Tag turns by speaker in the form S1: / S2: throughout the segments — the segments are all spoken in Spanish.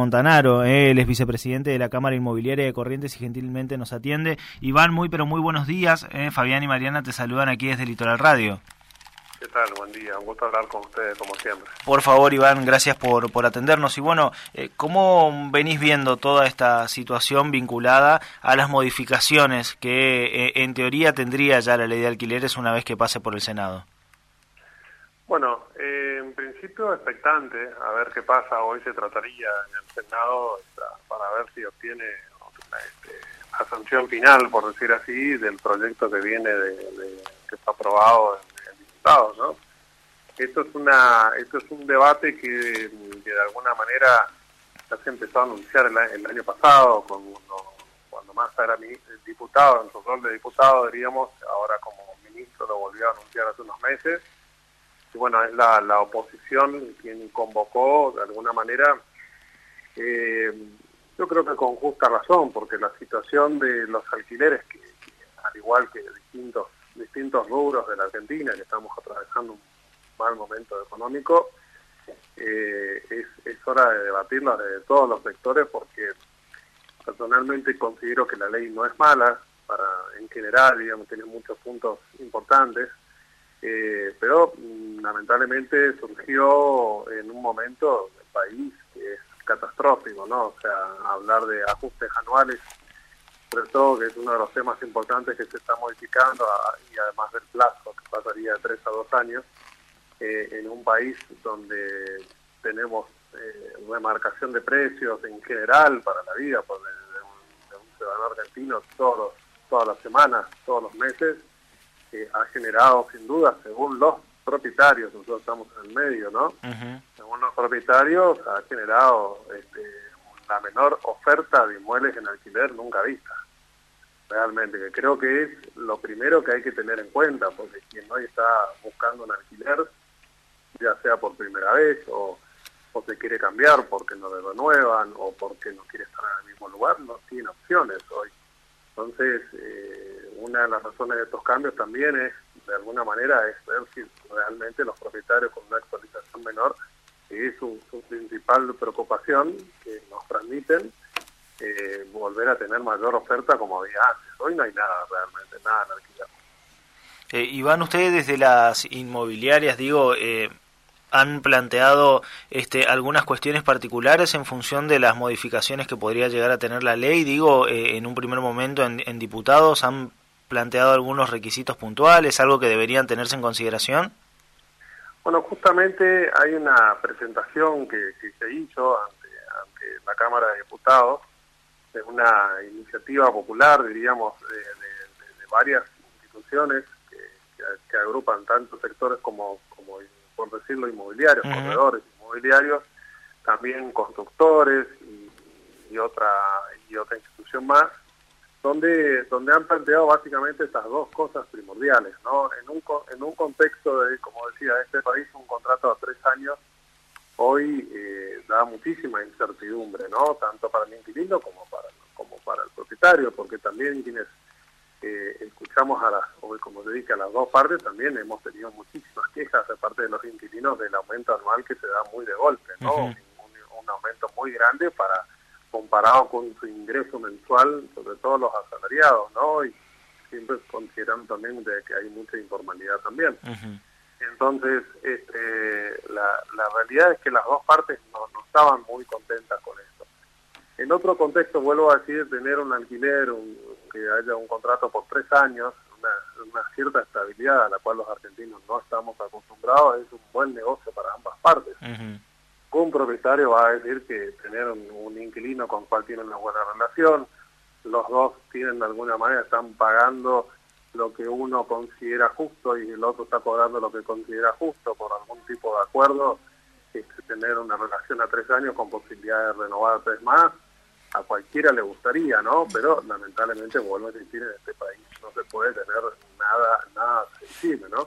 S1: Montanaro, él es vicepresidente de la Cámara Inmobiliaria de Corrientes y gentilmente nos atiende. Iván, muy pero muy buenos días. Fabián y Mariana te saludan aquí desde Litoral Radio.
S2: ¿Qué tal? Buen día. Un gusto hablar con ustedes como siempre.
S1: Por favor, Iván, gracias por, por atendernos. Y bueno, eh, ¿cómo venís viendo toda esta situación vinculada a las modificaciones que eh, en teoría tendría ya la ley de alquileres una vez que pase por el Senado?
S2: Bueno, eh, en principio expectante a ver qué pasa. Hoy se trataría en el Senado para ver si obtiene este, sanción final, por decir así, del proyecto que viene de, que está aprobado ¿no? Esto es una, esto es un debate que, de alguna manera ya se empezó a anunciar el, año pasado, cuando, cuando Massa era diputado, en su rol de diputado, diríamos, ahora como ministro lo volvió a anunciar hace unos meses. Y bueno, es la, la oposición quien convocó de alguna manera, eh, yo creo que con justa razón, porque la situación de los alquileres, que al igual que distintos distintos rubros de la Argentina, que estamos atravesando un mal momento económico, eh, es, hora de debatirlo de todos los sectores porque personalmente considero que la ley no es mala, para en general, digamos, tiene muchos puntos importantes, eh, pero mm, lamentablemente surgió en un momento del país que es catastrófico, ¿no? O sea, hablar de ajustes anuales sobre todo que es uno de los temas importantes que se está modificando y además del plazo que pasaría de tres a dos años eh, en un país donde tenemos eh, remarcación de precios en general para la vida por de, un, ciudadano argentino todos todas las semanas, todos los meses, eh, ha generado sin duda, según los propietarios, nosotros estamos en el medio, ¿no? Según los propietarios, ha generado este, la menor oferta de inmuebles en alquiler nunca vista realmente, que creo que es lo primero que hay que tener en cuenta, porque quien hoy está buscando un alquiler, ya sea por primera vez o, o se quiere cambiar porque no le renuevan o porque no quiere estar en el mismo lugar, no tiene opciones hoy. Entonces, eh, una de las razones de estos cambios también es, de alguna manera, es ver si realmente los propietarios con una actualización menor, es su, su principal preocupación, que nos transmiten, eh, volver a tener mayor oferta como había antes. Hoy no hay nada realmente, nada en alquiler.
S1: Eh, y van ustedes desde las inmobiliarias, digo, eh, han planteado este, algunas cuestiones particulares en función de las modificaciones que podría llegar a tener la ley. Digo, eh, en un primer momento en, diputados han planteado algunos requisitos puntuales, algo que deberían tenerse en consideración.
S2: Bueno, justamente hay una presentación que, que se hizo ante, ante la Cámara de Diputados es una iniciativa popular, diríamos, de, varias instituciones que, agrupan tanto sectores como, por decirlo, inmobiliarios, corredores inmobiliarios, también constructores y, otra y otra institución más, donde donde han planteado básicamente estas dos cosas primordiales, ¿no? En un en un contexto de, como decía, este país un contrato a tres años hoy eh, da muchísima incertidumbre, ¿no? Tanto para el inquilino como para como para el propietario, porque también quienes eh, escuchamos a las, como se dice, a las dos partes, también hemos tenido muchísimas quejas de parte de los inquilinos del aumento anual que se da muy de golpe, ¿no? un, aumento muy grande para comparado con su ingreso mensual, sobre todo los asalariados, ¿no? Y siempre considerando también de que hay mucha informalidad también. Entonces, este, la, la realidad es que las dos partes no, no estaban muy contentas con esto. En otro contexto, vuelvo a decir, tener un alquiler, que haya un contrato por tres años, una, cierta estabilidad a la cual los argentinos no estamos acostumbrados, es un buen negocio para ambas partes. Un propietario va a decir que tener un, inquilino con cual tiene una buena relación, los dos tienen de alguna manera, están pagando lo que uno considera justo y el otro está cobrando lo que considera justo por algún tipo de acuerdo, es tener una relación a tres años con posibilidad de renovar tres más, a cualquiera le gustaría, ¿no? Pero lamentablemente, vuelvo a decir, en este país no se puede tener nada, nada sensible, ¿no?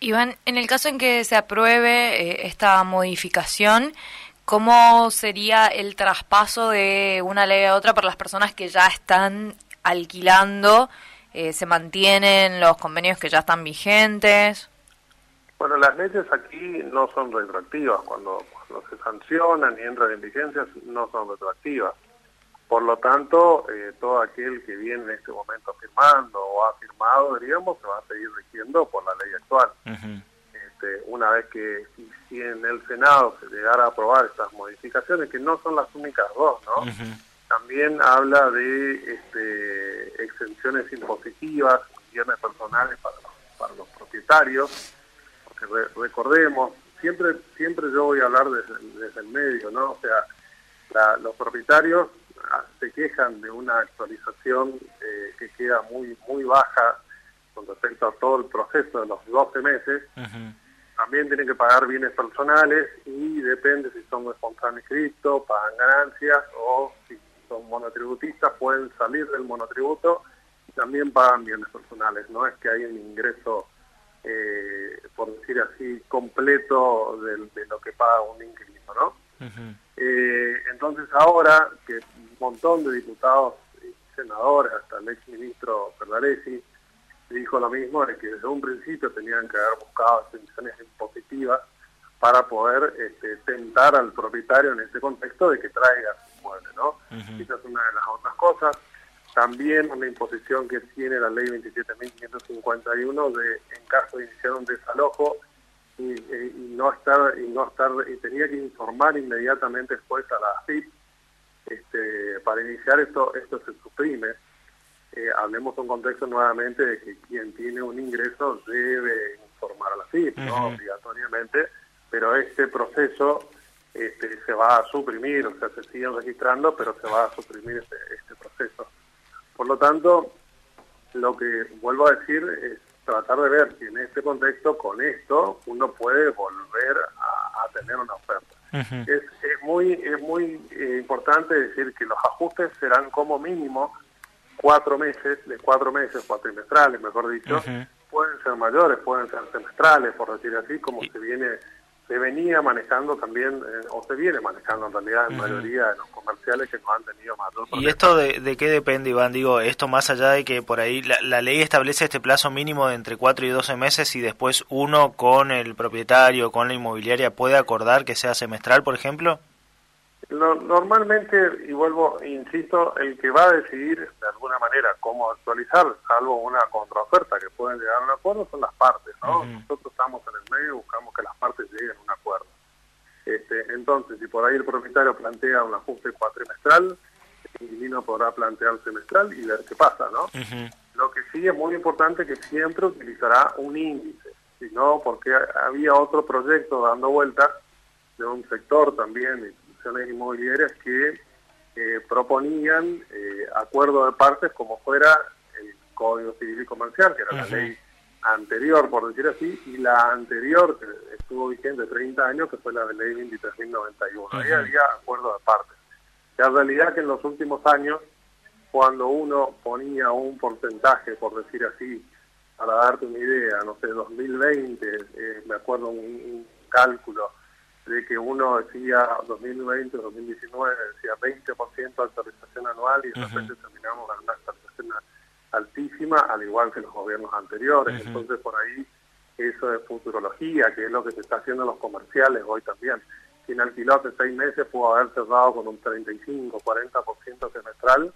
S3: Iván, en el caso en que se apruebe eh, esta modificación, ¿cómo sería el traspaso de una ley a otra para las personas que ya están alquilando? Eh, ¿Se mantienen los convenios que ya están vigentes?
S2: Bueno, las leyes aquí no son retroactivas. Cuando, no se sancionan ni entran en vigencia no son retroactivas. Por lo tanto, eh, todo aquel que viene en este momento firmando o ha firmado, diríamos, se va a seguir rigiendo por la ley actual. este, una vez que si, en el Senado se llegara a aprobar estas modificaciones, que no son las únicas dos, ¿no? También habla de este, exenciones impositivas, bienes personales para los, para los propietarios, porque recordemos, siempre siempre yo voy a hablar desde, el medio, ¿no? O sea, los propietarios ah, se quejan de una actualización eh, que queda muy muy baja con respecto a todo el proceso de los 12 meses. También tienen que pagar bienes personales y depende si son responsables cripto, pagan ganancias o si son monotributistas pueden salir del monotributo y también pagan bienes personales. No es que hay un ingreso eh, por decir así, completo de, lo que paga un inquilino, ¿no? eh, entonces ahora que un montón de diputados y senadores, hasta el ex ministro dijo lo mismo, de que desde un principio tenían que haber buscado extensiones impositivas para poder este, tentar al propietario en este contexto de que traiga su mueble, ¿no? Esa es una de las otras cosas también una imposición que tiene la ley 27.551 de en caso de iniciar un desalojo y, eh, no estar y no estar y tenía que informar inmediatamente después a la AFIP este, para iniciar esto esto se suprime. Eh, hablemos un contexto nuevamente de que quien tiene un ingreso debe informar a la AFIP no obligatoriamente pero este proceso este, se va a suprimir o sea se siguen registrando pero se va a suprimir este, este proceso por lo tanto, lo que vuelvo a decir es tratar de ver si en este contexto, con esto, uno puede volver a, tener una oferta. es, muy, es muy eh, importante decir que los ajustes serán como mínimo cuatro meses, de cuatro meses, cuatrimestrales, mejor dicho, pueden ser mayores, pueden ser semestrales, por decir así, como se viene se venía manejando también, eh, o se viene manejando en realidad en mayoría de los comerciales que nos han tenido mayor
S1: ¿Y esto de, qué depende, Iván? Digo, esto más allá de que por ahí la, ley establece este plazo mínimo de entre 4 y 12 meses y después uno con el propietario, con la inmobiliaria, puede acordar que sea semestral, por ejemplo?
S2: Normalmente, y vuelvo, insisto, el que va a decidir de alguna manera cómo actualizar, salvo una contraoferta que pueden llegar a un acuerdo, son las partes, ¿no? Nosotros estamos en el medio y buscamos que las partes lleguen a un acuerdo. Este, entonces, si por ahí el propietario plantea un ajuste cuatrimestral, el inquilino podrá plantear semestral y ver qué pasa, ¿no? Lo que sí es muy importante que siempre utilizará un índice, si no, porque había otro proyecto dando vueltas de un sector también inmobiliarias que eh, proponían eh, acuerdo de partes como fuera el Código Civil y Comercial, que era la ley anterior, por decir así, y la anterior, que estuvo vigente 30 años, que fue la de ley 23.091. Ahí había acuerdo de partes. La realidad que en los últimos años, cuando uno ponía un porcentaje, por decir así, para darte una idea, no sé, 2020, eh, me acuerdo un cálculo, de que uno decía 2020, 2019, decía 20% de actualización anual y de repente terminamos con una actualización altísima, al igual que los gobiernos anteriores. Entonces, por ahí, eso es futurología, que es lo que se está haciendo en los comerciales hoy también. Quien alquiló hace seis meses pudo haber cerrado con un 35, 40% semestral,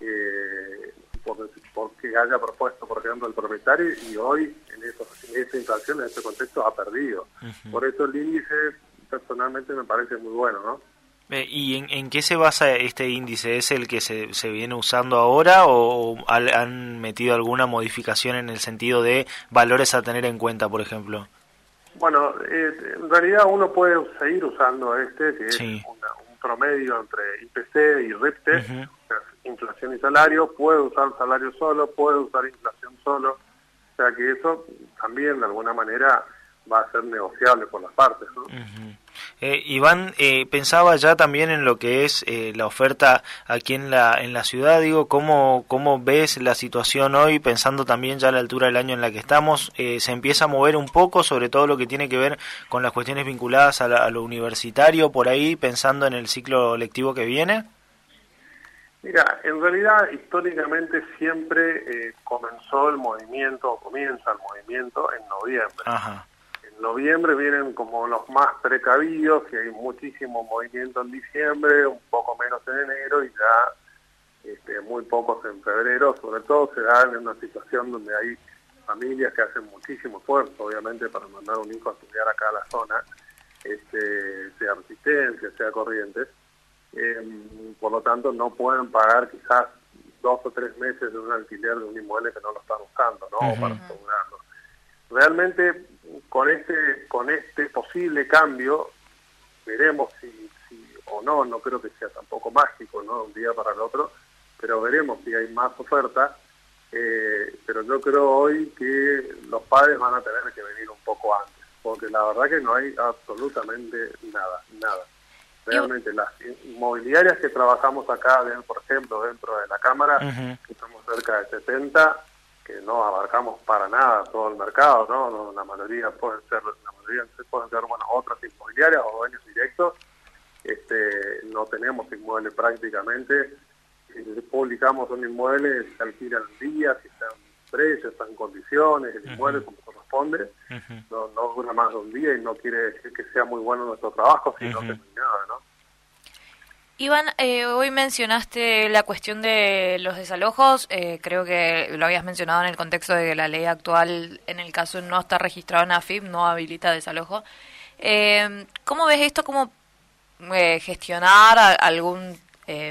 S2: eh, por, porque haya propuesto, por ejemplo, el propietario, y hoy en, eso, en esa inflación, en este contexto, ha perdido. Por eso el índice personalmente me parece muy bueno, ¿no?
S1: Eh, ¿Y en, qué se basa este índice? ¿Es el que se, se viene usando ahora o han metido alguna modificación en el sentido de valores a tener en cuenta, por ejemplo?
S2: Bueno, eh, en realidad uno puede seguir usando este, que es un promedio entre IPC y RIPTE, inflación y salario, puede usar salario solo, puede usar inflación solo, o sea que eso también de alguna manera va a ser negociable por las partes. ¿no?
S1: Eh, Iván, eh, pensaba ya también en lo que es eh, la oferta aquí en la, en la ciudad, digo, ¿cómo, ¿cómo ves la situación hoy, pensando también ya a la altura del año en la que estamos? ¿Se empieza a mover un poco sobre todo lo que tiene que ver con las cuestiones vinculadas a, lo universitario, por ahí, pensando en el ciclo lectivo que viene?
S2: Mira, en realidad históricamente siempre comenzó el movimiento, o comienza el movimiento en noviembre. Ajá noviembre vienen como los más precavidos, que hay muchísimo movimiento en diciembre, un poco menos en enero y ya este, muy pocos en febrero, sobre todo se da en una situación donde hay familias que hacen muchísimo esfuerzo, obviamente, para mandar un hijo a estudiar acá a la zona, este, sea resistencia, sea corrientes, em, por lo tanto no pueden pagar quizás dos o tres meses de un alquiler de un inmueble que no lo están usando, ¿no? Para asegurarlo. Realmente con este con este posible cambio veremos si, si o no, no creo que sea tampoco mágico, ¿no? Un día para el otro, pero veremos si hay más oferta. Eh, pero yo creo hoy que los padres van a tener que venir un poco antes, porque la verdad que no hay absolutamente nada, nada. Realmente las inmobiliarias que trabajamos acá, por ejemplo, dentro de la Cámara, que estamos cerca de 70, que no abarcamos para nada todo el mercado, ¿no? la mayoría pueden ser, la mayoría pueden ser, bueno, otras inmobiliarias o dueños directos, este, no tenemos inmuebles prácticamente, si publicamos un inmueble, se alquila en día, si está en precio, está en condiciones, el inmueble como corresponde, no, no dura más de un día y no quiere decir que sea muy bueno nuestro trabajo, sino que no nada, ¿no?
S3: Iván, eh, hoy mencionaste la cuestión de los desalojos, eh, creo que lo habías mencionado en el contexto de que la ley actual, en el caso no está registrado en AFIP, no habilita desalojo. Eh, ¿Cómo ves esto? ¿Cómo eh, gestionar algún,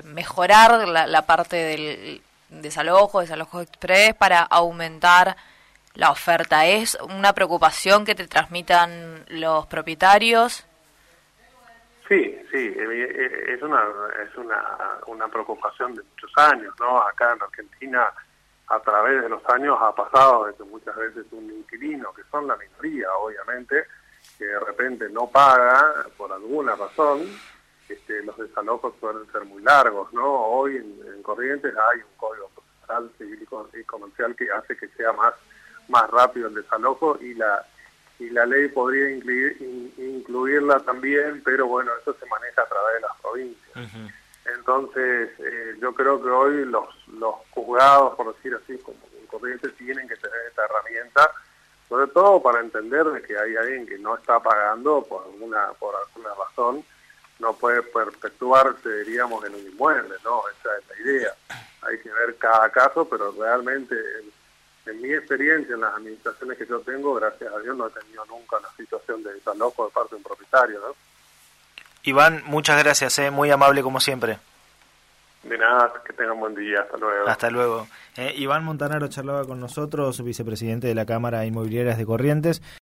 S3: mejorar la, la, parte del desalojo, desalojo express para aumentar la oferta? ¿Es una preocupación que te transmitan los propietarios?
S2: Sí, sí, es una es una, una preocupación de muchos años, ¿no? Acá en Argentina, a través de los años, ha pasado de que muchas veces un inquilino, que son la minoría, obviamente, que de repente no paga por alguna razón, este, los desalojos suelen ser muy largos, ¿no? Hoy en, Corrientes hay un código procesal civil y comercial que hace que sea más más rápido el desalojo y la y la ley podría incluir, incluirla también, pero bueno, eso se maneja a través de las provincias. Entonces, eh, yo creo que hoy los, los juzgados, por decir así, como corrientes, tienen que tener esta herramienta, sobre todo para entender de que hay alguien que no está pagando por alguna, por alguna razón, no puede perpetuarse, diríamos, en un inmueble, ¿no? Esa es la idea. Hay que ver cada caso, pero realmente en mi experiencia en las administraciones que yo tengo, gracias a Dios no he tenido nunca una situación de desalojo de parte de un propietario, ¿no?
S1: Iván, muchas gracias, ¿eh? muy amable como siempre.
S2: De nada, que tengan buen día, hasta luego.
S1: Hasta luego. Eh, Iván Montanaro charlaba con nosotros, vicepresidente de la Cámara Inmobiliarias de Corrientes.